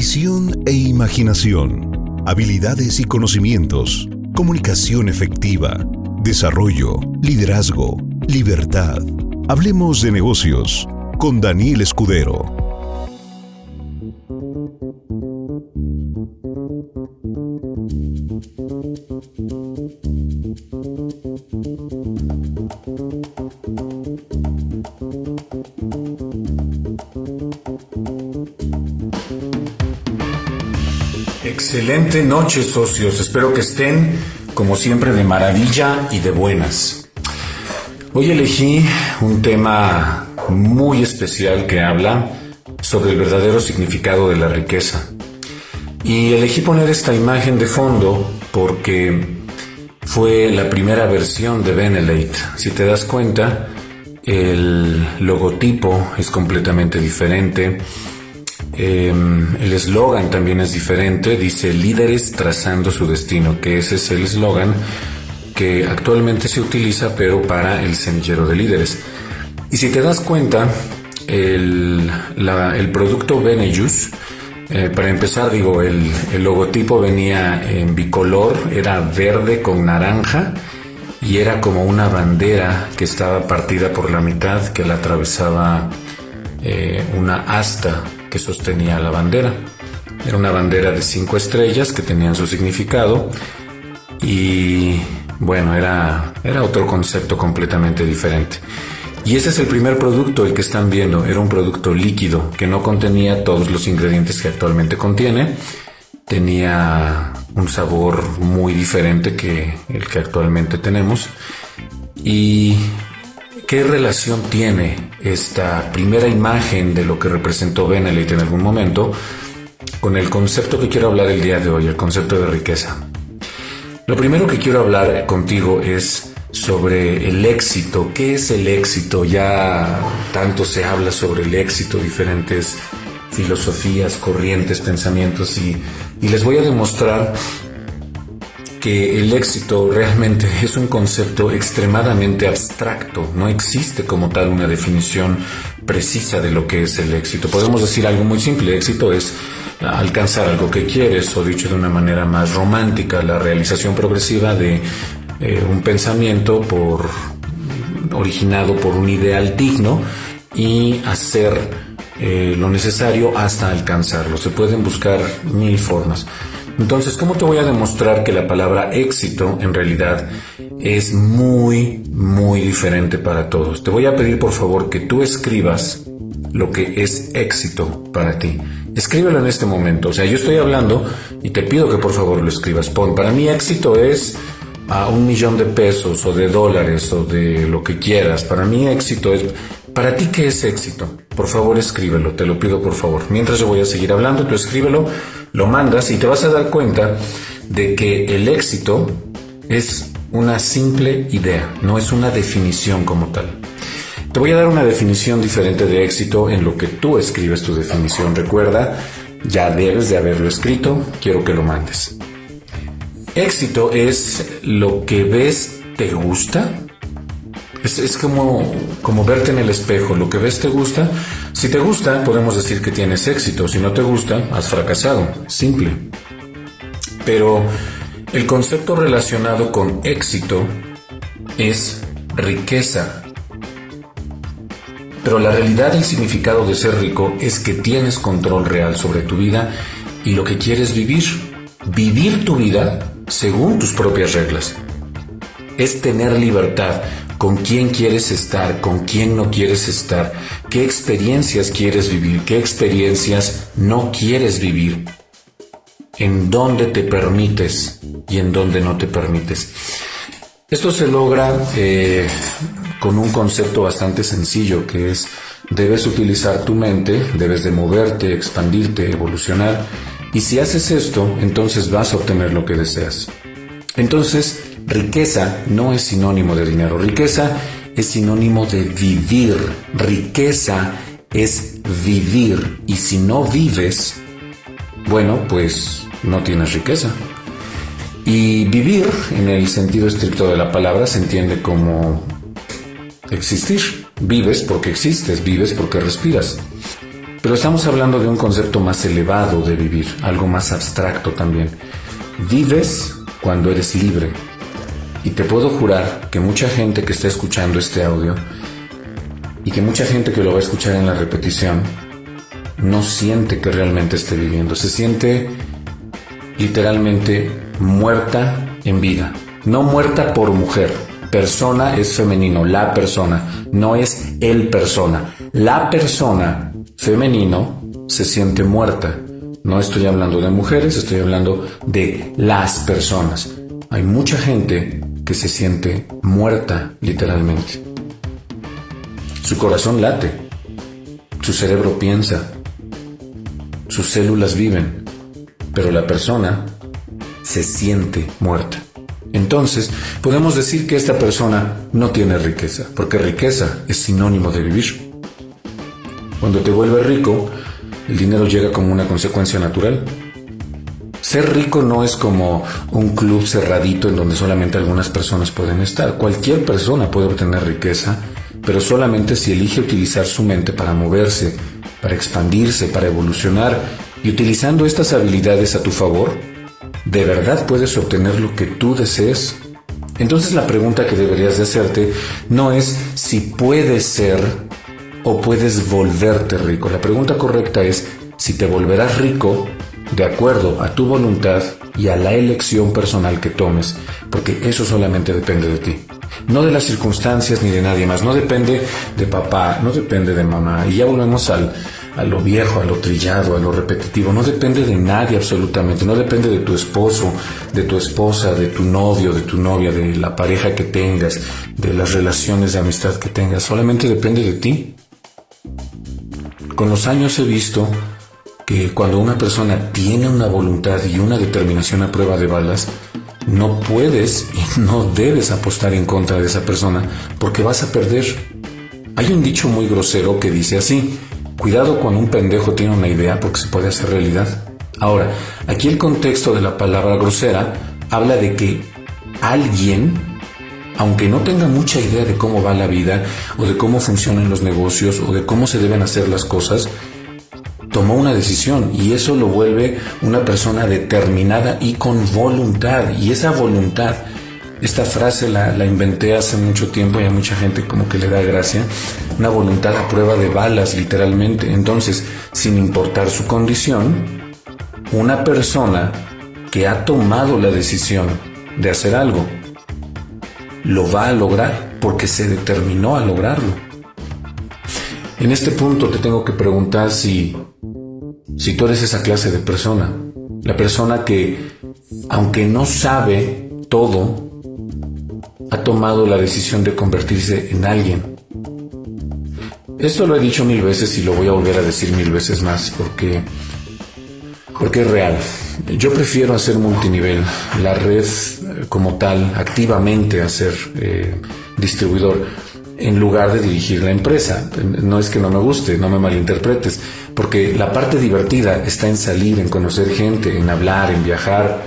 Visión e imaginación. Habilidades y conocimientos. Comunicación efectiva. Desarrollo. Liderazgo. Libertad. Hablemos de negocios con Daniel Escudero. Excelente noche socios, espero que estén como siempre de maravilla y de buenas. Hoy elegí un tema muy especial que habla sobre el verdadero significado de la riqueza. Y elegí poner esta imagen de fondo porque fue la primera versión de Benelate. Si te das cuenta, el logotipo es completamente diferente. Em, el eslogan también es diferente, dice líderes trazando su destino, que ese es el eslogan que actualmente se utiliza pero para el semillero de líderes. Y si te das cuenta, el, producto Benejus, eh, para empezar digo, el, logotipo venía en bicolor, era verde con naranja y era como una bandera que estaba partida por la mitad que la atravesaba eh, una asta que sostenía la bandera. Era una bandera de cinco estrellas que tenían su significado y bueno, era, era otro concepto completamente diferente. Y ese es el primer producto, el que están viendo. Era un producto líquido que no contenía todos los ingredientes que actualmente contiene. Tenía un sabor muy diferente que el que actualmente tenemos. ¿Y qué relación tiene esta primera imagen de lo que representó Benelete en algún momento con el concepto que quiero hablar el día de hoy, el concepto de riqueza? Lo primero que quiero hablar contigo es sobre el éxito. ¿Qué es el éxito? Ya tanto se habla sobre el éxito, diferentes filosofías, corrientes, pensamientos y, y les voy a demostrar que el éxito realmente es un concepto extremadamente abstracto, no existe como tal una definición precisa de lo que es el éxito. Podemos decir algo muy simple, éxito es alcanzar algo que quieres o dicho de una manera más romántica, la realización progresiva de eh, un pensamiento por originado por un ideal digno y hacer eh, lo necesario hasta alcanzarlo. Se pueden buscar mil formas. Entonces, ¿cómo te voy a demostrar que la palabra éxito en realidad es muy, muy diferente para todos? Te voy a pedir por favor que tú escribas lo que es éxito para ti. Escríbelo en este momento. O sea, yo estoy hablando y te pido que por favor lo escribas. Pon, para mí éxito es a un millón de pesos o de dólares o de lo que quieras. Para mí éxito es... ¿Para ti qué es éxito? Por favor escríbelo, te lo pido por favor. Mientras yo voy a seguir hablando, tú escríbelo, lo mandas y te vas a dar cuenta de que el éxito es una simple idea, no es una definición como tal. Te voy a dar una definición diferente de éxito en lo que tú escribes tu definición. Recuerda, ya debes de haberlo escrito, quiero que lo mandes. Éxito es lo que ves te gusta. Es, como, como verte en el espejo, lo que ves te gusta. Si te gusta, podemos decir que tienes éxito. Si no te gusta, has fracasado. Simple. Pero el concepto relacionado con éxito es riqueza, pero la realidad y el significado de ser rico es que tienes control real sobre tu vida y lo que quieres vivir. Vivir tu vida según tus propias reglas. Es tener libertad con quién quieres estar, con quién no quieres estar, qué experiencias quieres vivir, qué experiencias no quieres vivir, en dónde te permites y en dónde no te permites. Esto se logra eh, con un concepto bastante sencillo que es debes utilizar tu mente, debes de moverte, expandirte, evolucionar y si haces esto, entonces vas a obtener lo que deseas. Entonces, riqueza no es sinónimo de dinero, riqueza es sinónimo de vivir, riqueza es vivir y si no vives, bueno, pues no tienes riqueza. Y vivir, en el sentido estricto de la palabra, se entiende como existir. Vives porque existes, vives porque respiras. Pero estamos hablando de un concepto más elevado de vivir, algo más abstracto también. Vives cuando eres libre. Y te puedo jurar que mucha gente que está escuchando este audio y que mucha gente que lo va a escuchar en la repetición no siente que realmente esté viviendo, se siente literalmente muerta en vida, no muerta por mujer. Persona es femenino, la persona, no es el persona. La persona femenino se siente muerta. No estoy hablando de mujeres, estoy hablando de las personas. Hay mucha gente que se siente muerta literalmente. Su corazón late, su cerebro piensa, sus células viven, pero la persona se siente muerta. Entonces, podemos decir que esta persona no tiene riqueza, porque riqueza es sinónimo de vivir. Cuando te vuelves rico, el dinero llega como una consecuencia natural. Ser rico no es como un club cerradito en donde solamente algunas personas pueden estar. Cualquier persona puede obtener riqueza, pero solamente si elige utilizar su mente para moverse, para expandirse, para evolucionar, y utilizando estas habilidades a tu favor, ¿de verdad puedes obtener lo que tú desees? Entonces la pregunta que deberías de hacerte no es si puedes ser o puedes volverte rico. La pregunta correcta es si te volverás rico de acuerdo a tu voluntad y a la elección personal que tomes, porque eso solamente depende de ti. No de las circunstancias ni de nadie más, no depende de papá, no depende de mamá. Y ya volvemos al, a lo viejo, a lo trillado, a lo repetitivo. No depende de nadie absolutamente, no depende de tu esposo, de tu esposa, de tu novio, de tu novia, de la pareja que tengas, de las relaciones de amistad que tengas. Solamente depende de ti. Con los años he visto que cuando una persona tiene una voluntad y una determinación a prueba de balas, no puedes y no debes apostar en contra de esa persona porque vas a perder. Hay un dicho muy grosero que dice así, Cuidado cuando un pendejo tiene una idea porque se puede hacer realidad. Ahora, aquí el contexto de la palabra grosera habla de que alguien, aunque no tenga mucha idea de cómo va la vida o de cómo funcionan los negocios o de cómo se deben hacer las cosas, tomó una decisión y eso lo vuelve una persona determinada y con voluntad. Y esa voluntad esta frase la, inventé hace mucho tiempo y a mucha gente como que le da gracia. Una voluntad a prueba de balas, literalmente. Entonces, sin importar su condición, una persona que ha tomado la decisión de hacer algo, lo va a lograr porque se determinó a lograrlo. En este punto te tengo que preguntar si, si tú eres esa clase de persona. La persona que, aunque no sabe todo, ha tomado la decisión de convertirse en alguien. Esto lo he dicho mil veces y lo voy a volver a decir mil veces más porque, porque es real. Yo prefiero hacer multinivel, la red como tal, activamente hacer eh, distribuidor, en lugar de dirigir la empresa. No es que no me guste, no me malinterpretes, porque la parte divertida está en salir, en conocer gente, en hablar, en viajar,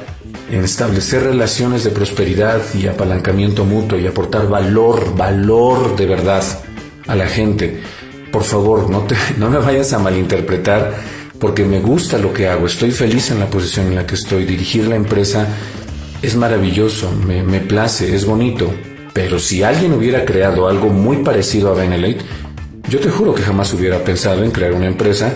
en establecer relaciones de prosperidad y apalancamiento mutuo y aportar valor, valor de verdad a la gente. Por favor, no, te, no me vayas a malinterpretar porque me gusta lo que hago, estoy feliz en la posición en la que estoy, dirigir la empresa es maravilloso, me, me place, es bonito, pero si alguien hubiera creado algo muy parecido a Benelete, yo te juro que jamás hubiera pensado en crear una empresa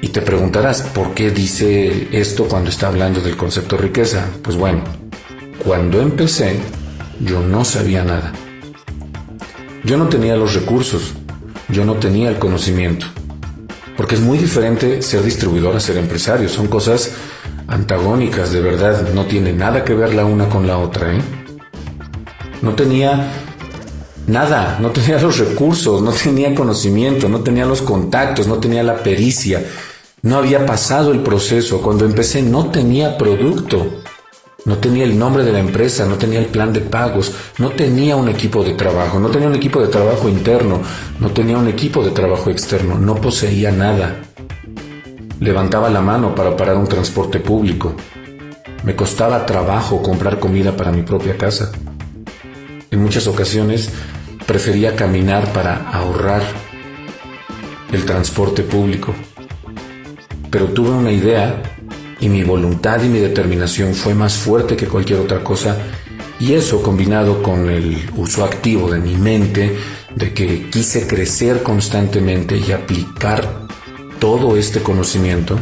y te preguntarás, ¿por qué dice esto cuando está hablando del concepto riqueza? Pues bueno, cuando empecé, yo no sabía nada. Yo no tenía los recursos, yo no tenía el conocimiento. Porque es muy diferente ser distribuidor a ser empresario. Son cosas antagónicas, de verdad. No tiene nada que ver la una con la otra. ¿eh? No tenía nada, no tenía los recursos, no tenía conocimiento, no tenía los contactos, no tenía la pericia, no había pasado el proceso. Cuando empecé no tenía producto. No tenía el nombre de la empresa, no tenía el plan de pagos, no tenía un equipo de trabajo, no tenía un equipo de trabajo interno, no tenía un equipo de trabajo externo, no poseía nada. Levantaba la mano para parar un transporte público. Me costaba trabajo comprar comida para mi propia casa. En muchas ocasiones prefería caminar para ahorrar el transporte público. Pero tuve una idea y mi voluntad y mi determinación fue más fuerte que cualquier otra cosa y eso combinado con el uso activo de mi mente, de que quise crecer constantemente y aplicar todo este conocimiento,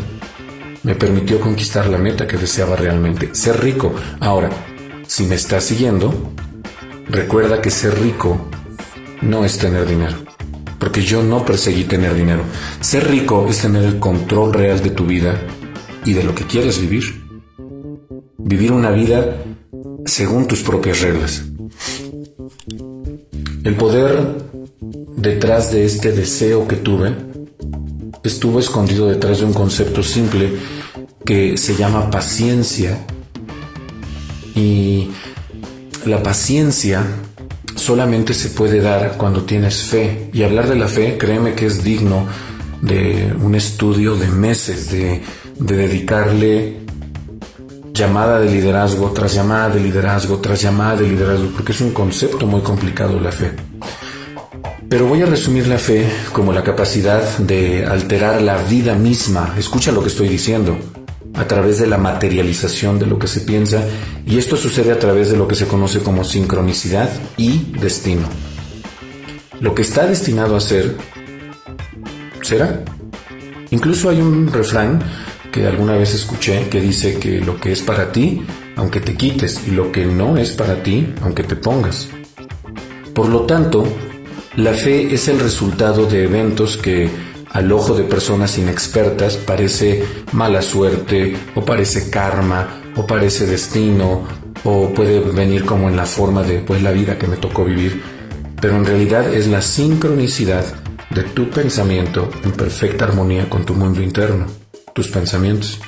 me permitió conquistar la meta que deseaba realmente, ser rico. Ahora, si me estás siguiendo, recuerda que ser rico no es tener dinero, porque yo no perseguí tener dinero. Ser rico es tener el control real de tu vida y de lo que quieres vivir. Vivir una vida según tus propias reglas. El poder detrás de este deseo que tuve estuvo escondido detrás de un concepto simple que se llama paciencia. Y la paciencia solamente se puede dar cuando tienes fe. Y hablar de la fe, créeme que es digno de un estudio de meses, de, de dedicarle llamada de liderazgo tras llamada de liderazgo tras llamada de liderazgo, porque es un concepto muy complicado la fe. Pero voy a resumir la fe como la capacidad de alterar la vida misma, escucha lo que estoy diciendo, a través de la materialización de lo que se piensa, y esto sucede a través de lo que se conoce como sincronicidad y destino. Lo que está destinado a ser, será. Incluso hay un refrán que alguna vez escuché que dice que lo que es para ti, aunque te quites, y lo que no es para ti, aunque te pongas. Por lo tanto, la fe es el resultado de eventos que al ojo de personas inexpertas parece mala suerte o parece karma o parece destino o puede venir como en la forma de pues la vida que me tocó vivir, pero en realidad es la sincronicidad de tu pensamiento en perfecta armonía con tu mundo interno, tus pensamientos.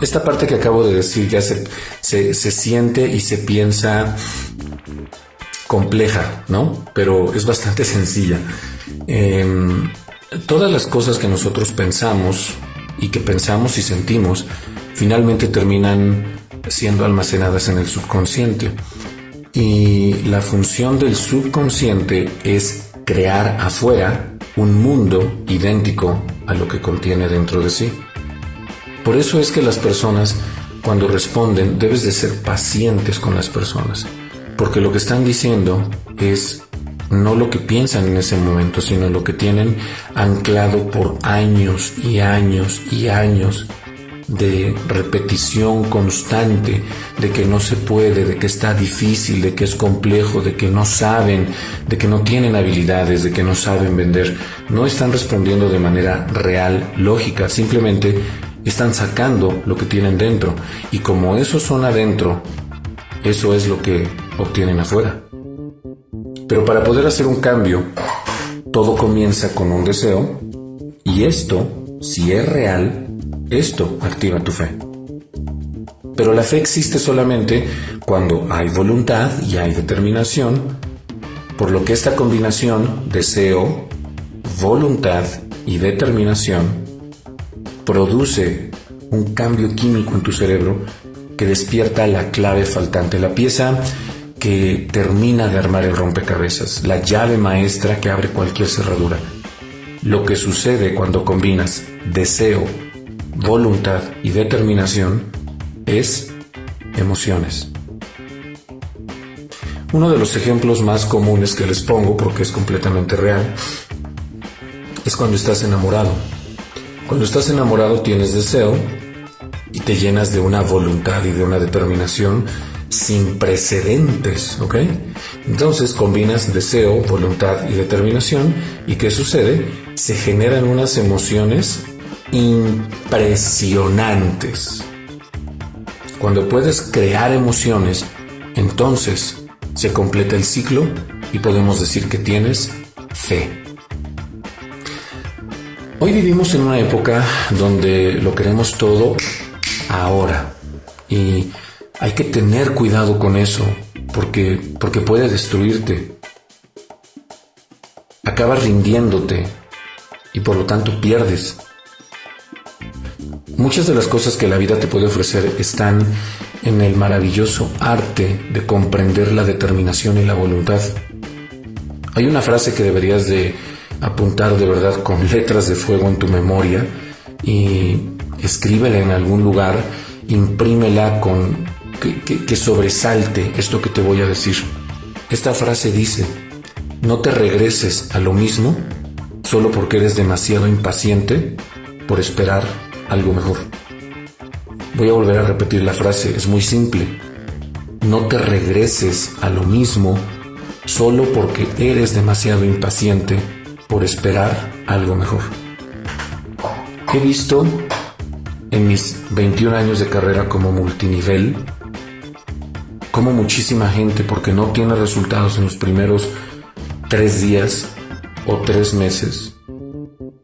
Esta parte que acabo de decir ya se, se, se siente y se piensa compleja, ¿no? Pero es bastante sencilla. Em, todas las cosas que nosotros pensamos y que pensamos y sentimos finalmente terminan siendo almacenadas en el subconsciente. Y la función del subconsciente es crear afuera un mundo idéntico a lo que contiene dentro de sí. Por eso es que las personas, cuando responden, debes de ser pacientes con las personas porque lo que están diciendo es no lo que piensan en ese momento, sino lo que tienen anclado por años y años y años de repetición constante, de que no se puede, de que está difícil, de que es complejo, de que no saben, de que no tienen habilidades, de que no saben vender. No están respondiendo de manera real, lógica, simplemente están sacando lo que tienen dentro. Y como eso son adentro, eso es lo que obtienen afuera. Pero para poder hacer un cambio, todo comienza con un deseo y esto, si es real, esto activa tu fe. Pero la fe existe solamente cuando hay voluntad y hay determinación, por lo que esta combinación, deseo, voluntad y determinación, produce un cambio químico en tu cerebro que despierta la clave faltante, la pieza que termina de armar el rompecabezas, la llave maestra que abre cualquier cerradura. Lo que sucede cuando combinas deseo, voluntad y determinación es emociones. Uno de los ejemplos más comunes que les pongo, porque es completamente real, es cuando estás enamorado. Cuando estás enamorado tienes deseo y te llenas de una voluntad y de una determinación sin precedentes, ¿ok? Entonces combinas deseo, voluntad y determinación y ¿qué sucede? Se generan unas emociones impresionantes. Cuando puedes crear emociones, entonces se completa el ciclo y podemos decir que tienes fe. Hoy vivimos en una época donde lo queremos todo ahora y hay que tener cuidado con eso, porque, porque puede destruirte. Acabas rindiéndote y por lo tanto pierdes. Muchas de las cosas que la vida te puede ofrecer están en el maravilloso arte de comprender la determinación y la voluntad. Hay una frase que deberías de apuntar de verdad con letras de fuego en tu memoria y escríbela en algún lugar, imprímela con que, sobresalte esto que te voy a decir. Esta frase dice, no te regreses a lo mismo solo porque eres demasiado impaciente por esperar algo mejor. Voy a volver a repetir la frase, es muy simple. No te regreses a lo mismo solo porque eres demasiado impaciente por esperar algo mejor. He visto en mis 21 años de carrera como multinivel como muchísima gente, porque no tiene resultados en los primeros tres días o tres meses,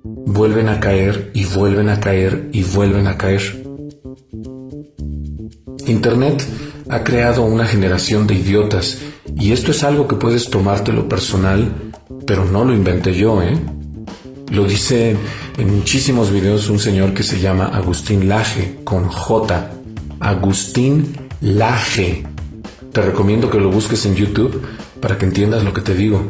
vuelven a caer y vuelven a caer y vuelven a caer. Internet ha creado una generación de idiotas y esto es algo que puedes tomártelo personal, pero no lo inventé yo, ¿eh? Lo dice en muchísimos videos un señor que se llama Agustín Laje, con J. Agustín Laje. Te recomiendo que lo busques en YouTube para que entiendas lo que te digo.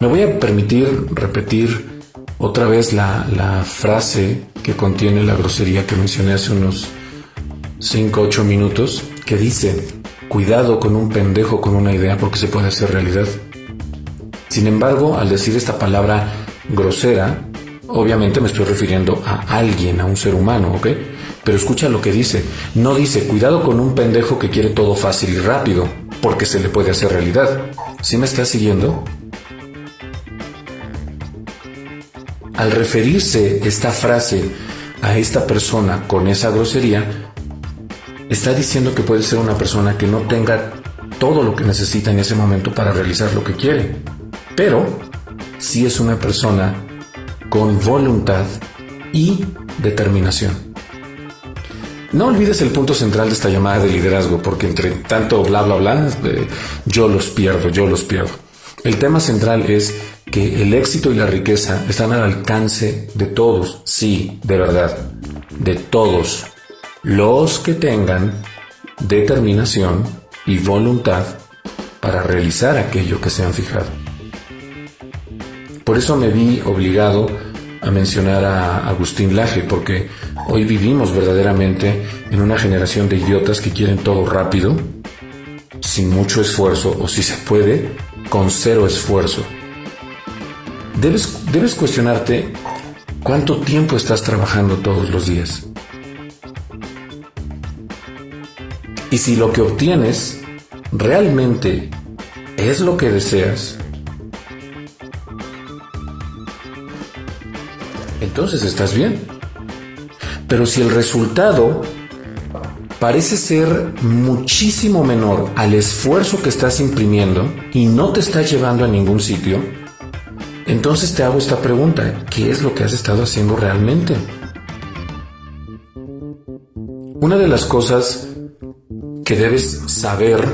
Me voy a permitir repetir otra vez la, frase que contiene la grosería que mencioné hace unos 5 8 minutos, que dice, cuidado con un pendejo con una idea porque se puede hacer realidad. Sin embargo, al decir esta palabra grosera, obviamente me estoy refiriendo a alguien, a un ser humano, ¿ok? Pero escucha lo que dice. No dice, cuidado con un pendejo que quiere todo fácil y rápido, porque se le puede hacer realidad. ¿Sí me estás siguiendo? Al referirse esta frase a esta persona con esa grosería, está diciendo que puede ser una persona que no tenga todo lo que necesita en ese momento para realizar lo que quiere, pero sí es una persona con voluntad y determinación. No olvides el punto central de esta llamada de liderazgo, porque entre tanto bla bla bla, eh, yo los pierdo, yo los pierdo. El tema central es que el éxito y la riqueza están al alcance de todos, sí, de verdad, de todos los que tengan determinación y voluntad para realizar aquello que se han fijado. Por eso me vi obligado a mencionar a Agustín Laje, porque hoy vivimos verdaderamente en una generación de idiotas que quieren todo rápido, sin mucho esfuerzo, o si se puede, con cero esfuerzo. Debes, debes cuestionarte cuánto tiempo estás trabajando todos los días. Y si lo que obtienes realmente es lo que deseas, entonces estás bien. Pero si el resultado parece ser muchísimo menor al esfuerzo que estás imprimiendo y no te está llevando a ningún sitio, entonces te hago esta pregunta, ¿qué es lo que has estado haciendo realmente? Una de las cosas que debes saber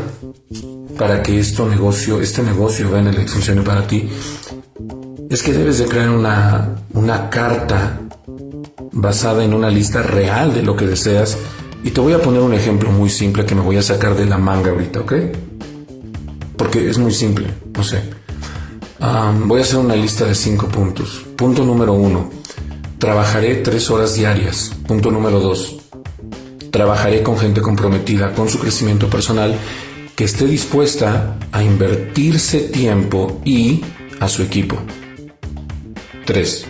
para que esto negocio, este negocio funcione para ti, es que debes de crear una, una carta basada en una lista real de lo que deseas. Y te voy a poner un ejemplo muy simple que me voy a sacar de la manga ahorita, ¿ok? Porque es muy simple, no sé. voy a hacer una lista de cinco puntos. Punto número uno, trabajaré tres horas diarias. Punto número dos, Trabajaré con gente comprometida con su crecimiento personal que esté dispuesta a invertirse tiempo y a su equipo. 3.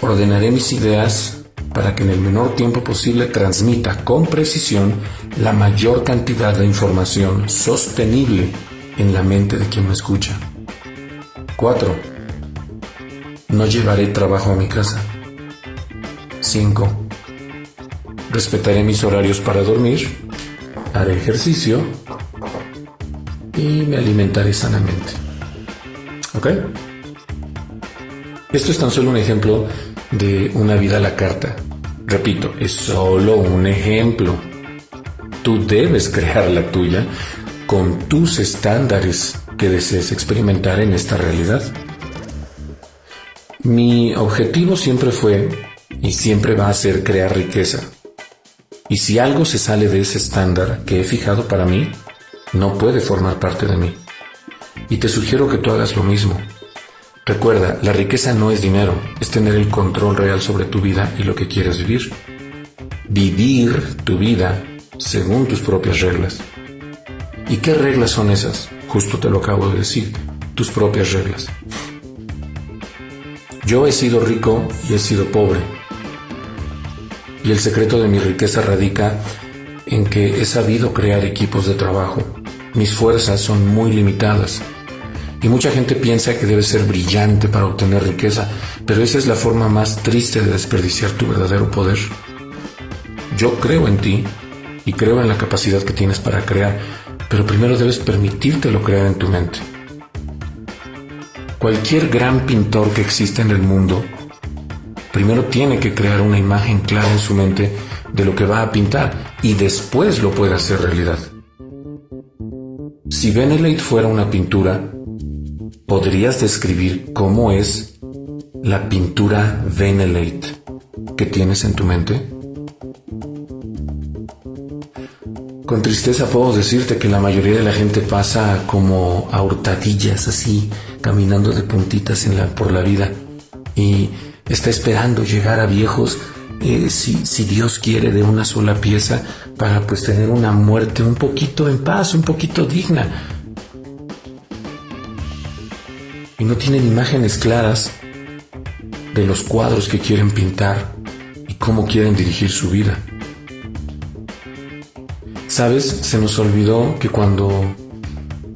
Ordenaré mis ideas para que en el menor tiempo posible transmita con precisión la mayor cantidad de información sostenible en la mente de quien me escucha. 4. No llevaré trabajo a mi casa. 5 respetaré mis horarios para dormir, haré ejercicio y me alimentaré sanamente. ¿Ok? Esto es tan solo un ejemplo de una vida a la carta. Repito, es solo un ejemplo. Tú debes crear la tuya con tus estándares que desees experimentar en esta realidad. Mi objetivo siempre fue y siempre va a ser crear riqueza y si algo se sale de ese estándar que he fijado para mí, no puede formar parte de mí. Y te sugiero que tú hagas lo mismo. Recuerda, la riqueza no es dinero, es tener el control real sobre tu vida y lo que quieres vivir. Vivir tu vida según tus propias reglas. ¿Y qué reglas son esas? Justo te lo acabo de decir, tus propias reglas. Yo he sido rico y he sido pobre. Y el secreto de mi riqueza radica en que he sabido crear equipos de trabajo. Mis fuerzas son muy limitadas. Y mucha gente piensa que debe ser brillante para obtener riqueza, pero esa es la forma más triste de desperdiciar tu verdadero poder. Yo creo en ti y creo en la capacidad que tienes para crear, pero primero debes permitírtelo crear en tu mente. Cualquier gran pintor que exista en el mundo, primero tiene que crear una imagen clara en su mente de lo que va a pintar y después lo puede hacer realidad. Si Benelete fuera una pintura, ¿podrías describir cómo es la pintura Benelete que tienes en tu mente? Con tristeza puedo decirte que la mayoría de la gente pasa como a hurtadillas así, caminando de puntitas por la vida y está esperando llegar a viejos eh, si, si, Dios quiere, de una sola pieza para pues tener una muerte un poquito en paz, un poquito digna. Y no tienen imágenes claras de los cuadros que quieren pintar y cómo quieren dirigir su vida. Sabes, se nos olvidó que cuando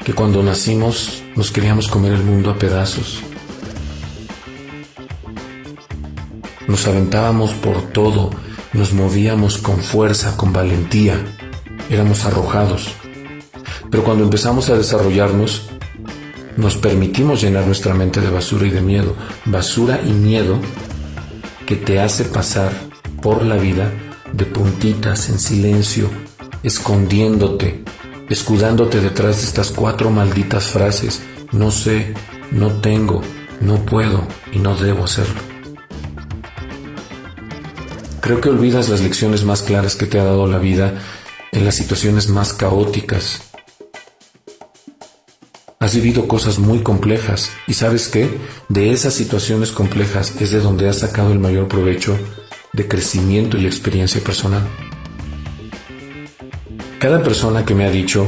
que cuando nacimos nos queríamos comer el mundo a pedazos. Nos aventábamos por todo, nos movíamos con fuerza, con valentía, éramos arrojados. Pero cuando empezamos a desarrollarnos, nos permitimos llenar nuestra mente de basura y de miedo, basura y miedo que te hace pasar por la vida de puntitas en silencio, escondiéndote, escudándote detrás de estas cuatro malditas frases, no sé, no tengo, no puedo y no debo hacerlo. Creo que olvidas las lecciones más claras que te ha dado la vida en las situaciones más caóticas. Has vivido cosas muy complejas y sabes qué? De esas situaciones complejas es de donde has sacado el mayor provecho de crecimiento y experiencia personal. Cada persona que me ha dicho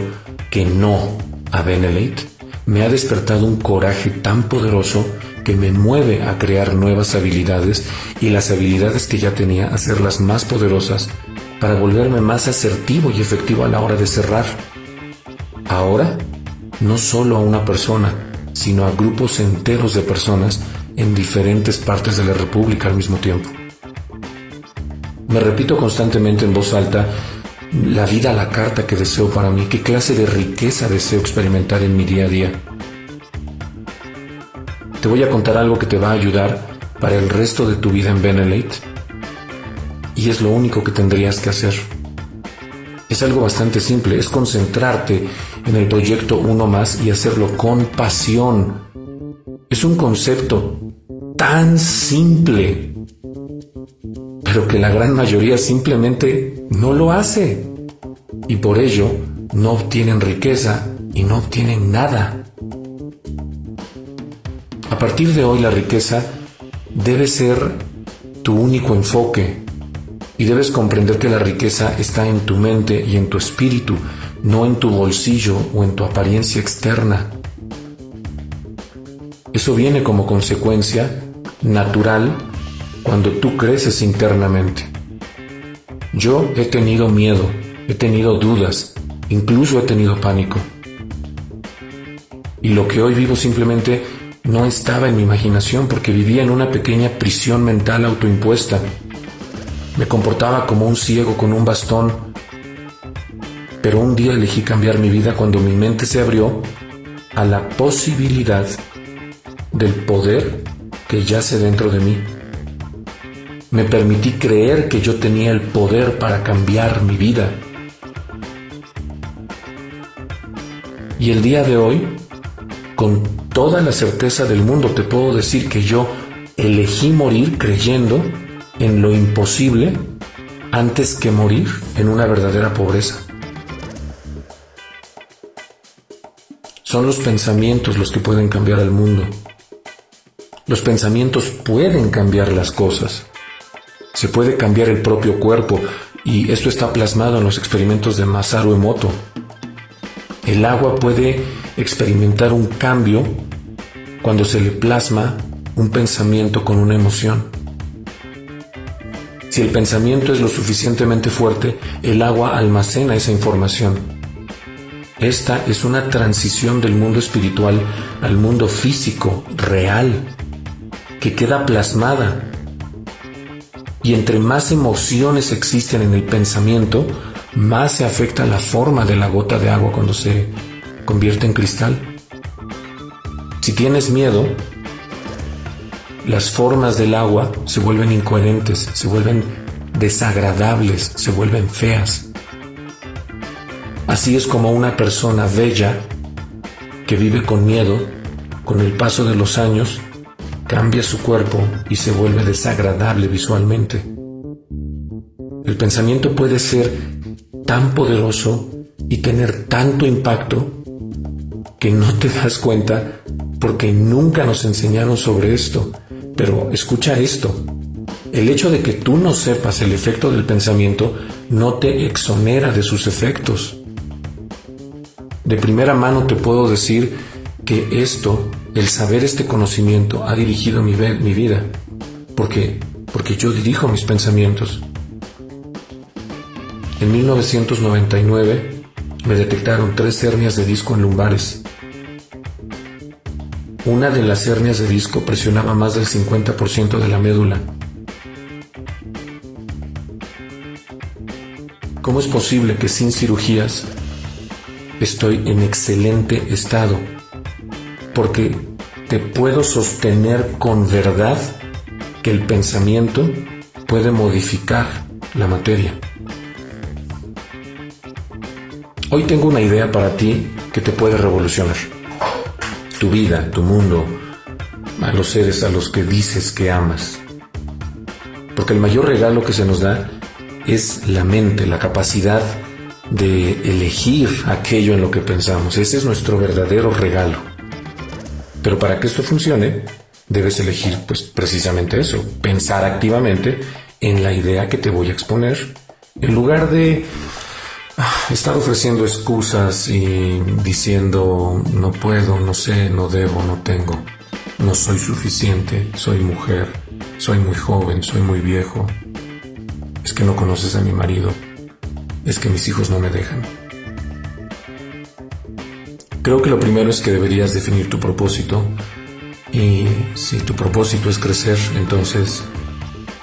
que no a Benelete me ha despertado un coraje tan poderoso que me mueve a crear nuevas habilidades y las habilidades que ya tenía hacerlas más poderosas para volverme más asertivo y efectivo a la hora de cerrar. Ahora, no solo a una persona, sino a grupos enteros de personas en diferentes partes de la República al mismo tiempo. Me repito constantemente en voz alta la vida a la carta que deseo para mí, qué clase de riqueza deseo experimentar en mi día a día te voy a contar algo que te va a ayudar para el resto de tu vida en Benelete. Y es lo único que tendrías que hacer. Es algo bastante simple, es concentrarte en el proyecto uno más y hacerlo con pasión. Es un concepto tan simple, pero que la gran mayoría simplemente no lo hace. Y por ello no obtienen riqueza y no obtienen nada. A partir de hoy la riqueza debe ser tu único enfoque y debes comprender que la riqueza está en tu mente y en tu espíritu, no en tu bolsillo o en tu apariencia externa. Eso viene como consecuencia natural cuando tú creces internamente. Yo he tenido miedo, he tenido dudas, incluso he tenido pánico. Y lo que hoy vivo simplemente no estaba en mi imaginación porque vivía en una pequeña prisión mental autoimpuesta. Me comportaba como un ciego con un bastón. Pero un día elegí cambiar mi vida cuando mi mente se abrió a la posibilidad del poder que yace dentro de mí. Me permití creer que yo tenía el poder para cambiar mi vida. Y el día de hoy, con toda la certeza del mundo te puedo decir que yo elegí morir creyendo en lo imposible antes que morir en una verdadera pobreza. Son los pensamientos los que pueden cambiar al mundo. Los pensamientos pueden cambiar las cosas. Se puede cambiar el propio cuerpo y esto está plasmado en los experimentos de Masaru Emoto. El agua puede experimentar un cambio cuando se le plasma un pensamiento con una emoción. Si el pensamiento es lo suficientemente fuerte, el agua almacena esa información. Esta es una transición del mundo espiritual al mundo físico, real, que queda plasmada. Y entre más emociones existen en el pensamiento, más se afecta la forma de la gota de agua cuando se convierte en cristal. Si tienes miedo, las formas del agua se vuelven incoherentes, se vuelven desagradables, se vuelven feas. Así es como una persona bella que vive con miedo, con el paso de los años, cambia su cuerpo y se vuelve desagradable visualmente. El pensamiento puede ser tan poderoso y tener tanto impacto que no te das cuenta porque nunca nos enseñaron sobre esto. Pero escucha esto. El hecho de que tú no sepas el efecto del pensamiento no te exonera de sus efectos. De primera mano te puedo decir que esto, el saber este conocimiento, ha dirigido mi, mi vida. Porque, porque yo dirijo mis pensamientos. En 1999 me detectaron tres hernias de disco en lumbares. Una de las hernias de disco presionaba más del 50% de la médula. ¿Cómo es posible que sin cirugías estoy en excelente estado? Porque te puedo sostener con verdad que el pensamiento puede modificar la materia. Hoy tengo una idea para ti que te puede revolucionar. Tu vida, tu mundo, a los seres a los que dices que amas. Porque el mayor regalo que se nos da es la mente, la capacidad de elegir aquello en lo que pensamos. Ese es nuestro verdadero regalo. Pero para que esto funcione, debes elegir pues precisamente eso, pensar activamente en la idea que te voy a exponer, en lugar de estar ofreciendo excusas y diciendo no puedo, no sé, no debo, no tengo, no soy suficiente, soy mujer, soy muy joven, soy muy viejo, es que no conoces a mi marido, es que mis hijos no me dejan. Creo que lo primero es que deberías definir tu propósito y si tu propósito es crecer, entonces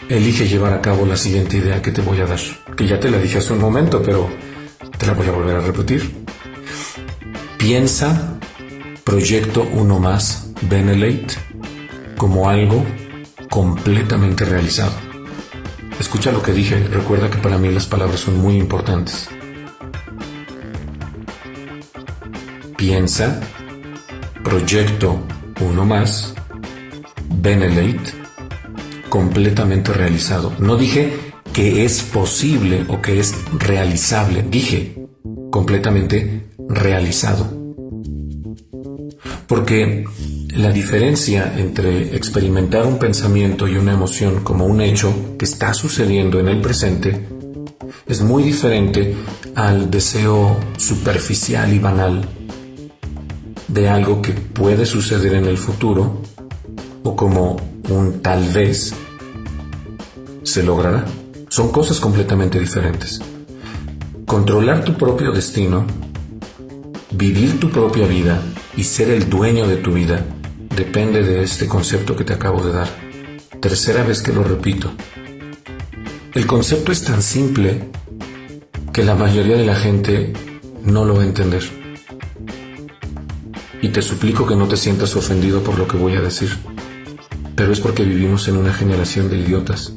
elige llevar a cabo la siguiente idea que te voy a dar, que ya te la dije hace un momento, pero te la voy a volver a repetir. Piensa Proyecto Uno Más Benelate como algo completamente realizado. Escucha lo que dije, recuerda que para mí las palabras son muy importantes. Piensa Proyecto Uno Más Benelate completamente realizado. No dije que es posible o que es realizable. Dije, completamente realizado. Porque la diferencia entre experimentar un pensamiento y una emoción como un hecho que está sucediendo en el presente es muy diferente al deseo superficial y banal de algo que puede suceder en el futuro o como un tal vez se logrará. Son cosas completamente diferentes. Controlar tu propio destino, vivir tu propia vida y ser el dueño de tu vida depende de este concepto que te acabo de dar. Tercera vez que lo repito. El concepto es tan simple que la mayoría de la gente no lo va a entender. Y te suplico que no te sientas ofendido por lo que voy a decir. Pero es porque vivimos en una generación de idiotas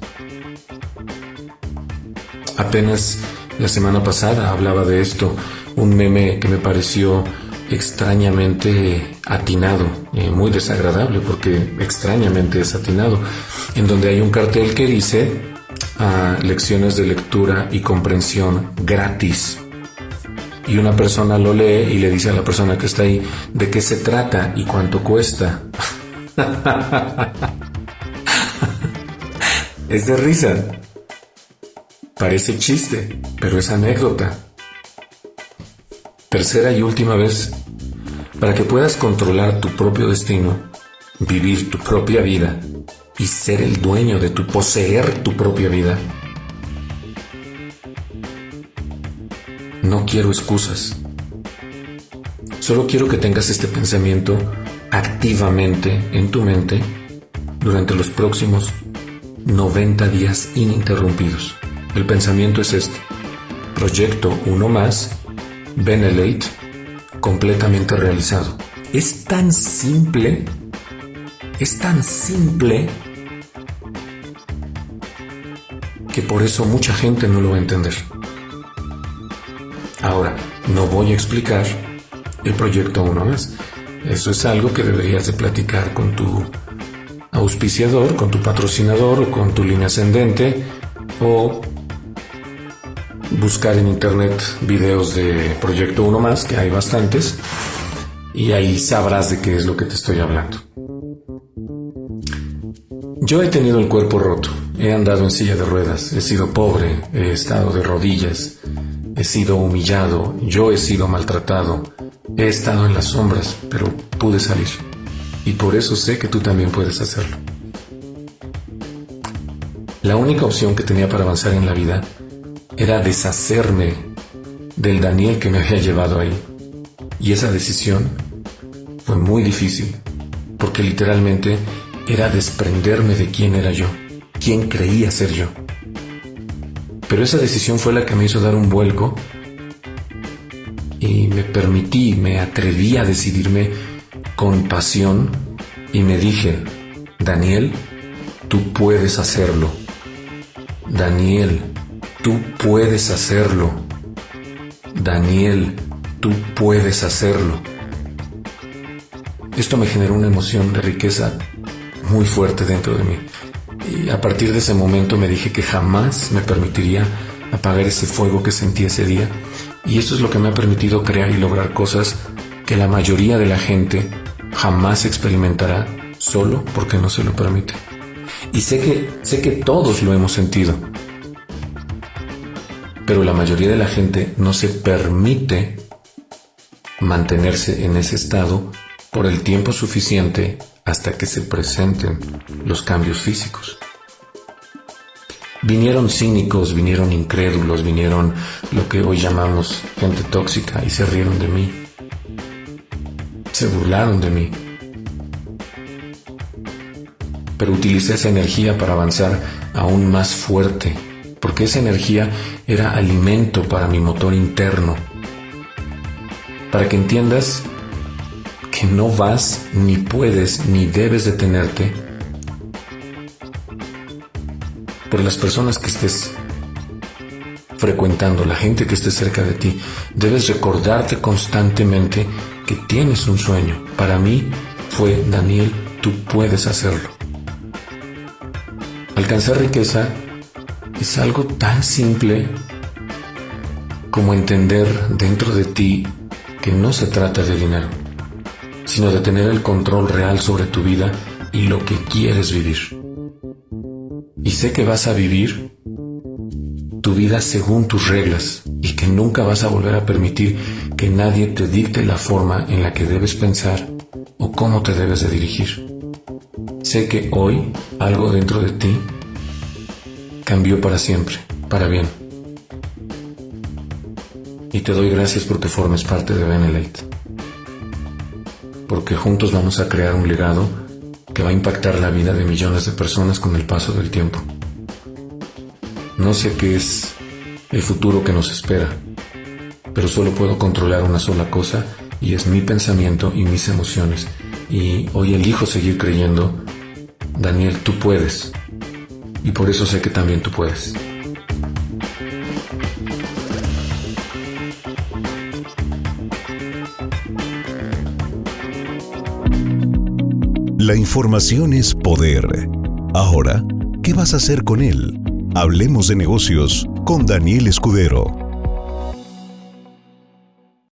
Apenas la semana pasada hablaba de esto, un meme que me pareció extrañamente atinado, eh, muy desagradable porque extrañamente es atinado, en donde hay un cartel que dice ah, lecciones de lectura y comprensión gratis. Y una persona lo lee y le dice a la persona que está ahí de qué se trata y cuánto cuesta. es de risa. Parece chiste, pero es anécdota. Tercera y última vez, para que puedas controlar tu propio destino, vivir tu propia vida y ser el dueño de tu poseer tu propia vida. No quiero excusas. Solo quiero que tengas este pensamiento activamente en tu mente durante los próximos 90 días ininterrumpidos. El pensamiento es este. Proyecto uno más, Benelate, completamente realizado. Es tan simple, es tan simple que por eso mucha gente no lo va a entender. Ahora, no voy a explicar el proyecto uno más. Eso es algo que deberías de platicar con tu auspiciador, con tu patrocinador con tu línea ascendente o buscar en internet videos de Proyecto Uno Más, que hay bastantes, y ahí sabrás de qué es lo que te estoy hablando. Yo he tenido el cuerpo roto, he andado en silla de ruedas, he sido pobre, he estado de rodillas, he sido humillado, yo he sido maltratado, he estado en las sombras, pero pude salir. Y por eso sé que tú también puedes hacerlo. La única opción que tenía para avanzar en la vida era deshacerme del Daniel que me había llevado ahí. Y esa decisión fue muy difícil, porque literalmente era desprenderme de quién era yo, quién creía ser yo. Pero esa decisión fue la que me hizo dar un vuelco y me permití, me atreví a decidirme con pasión y me dije, Daniel, tú puedes hacerlo. Daniel, tú puedes hacerlo. Daniel, tú puedes hacerlo. Esto me generó una emoción de riqueza muy fuerte dentro de mí. Y a partir de ese momento me dije que jamás me permitiría apagar ese fuego que sentí ese día. Y esto es lo que me ha permitido crear y lograr cosas que la mayoría de la gente jamás experimentará solo porque no se lo permite. Y sé que, sé que todos lo hemos sentido. Pero la mayoría de la gente no se permite mantenerse en ese estado por el tiempo suficiente hasta que se presenten los cambios físicos. Vinieron cínicos, vinieron incrédulos, vinieron lo que hoy llamamos gente tóxica y se rieron de mí. Se burlaron de mí. Pero utilicé esa energía para avanzar aún más fuerte, porque esa energía era alimento para mi motor interno. Para que entiendas que no vas, ni puedes, ni debes detenerte por las personas que estés frecuentando, la gente que esté cerca de ti. Debes recordarte constantemente que tienes un sueño. Para mí fue, Daniel, tú puedes hacerlo. Alcanzar riqueza es algo tan simple como entender dentro de ti que no se trata de dinero sino de tener el control real sobre tu vida y lo que quieres vivir. Y sé que vas a vivir tu vida según tus reglas y que nunca vas a volver a permitir que nadie te dicte la forma en la que debes pensar o cómo te debes de dirigir. Sé que hoy algo dentro de ti cambió para siempre, para bien. Y te doy gracias porque formes parte de Benelete porque juntos vamos a crear un legado que va a impactar la vida de millones de personas con el paso del tiempo. No sé qué es el futuro que nos espera, pero solo puedo controlar una sola cosa y es mi pensamiento y mis emociones. Y hoy elijo seguir creyendo, Daniel, tú puedes. Y por eso sé que también tú puedes. La información es poder. Ahora, ¿qué vas a hacer con él? Hablemos de negocios con Daniel Escudero.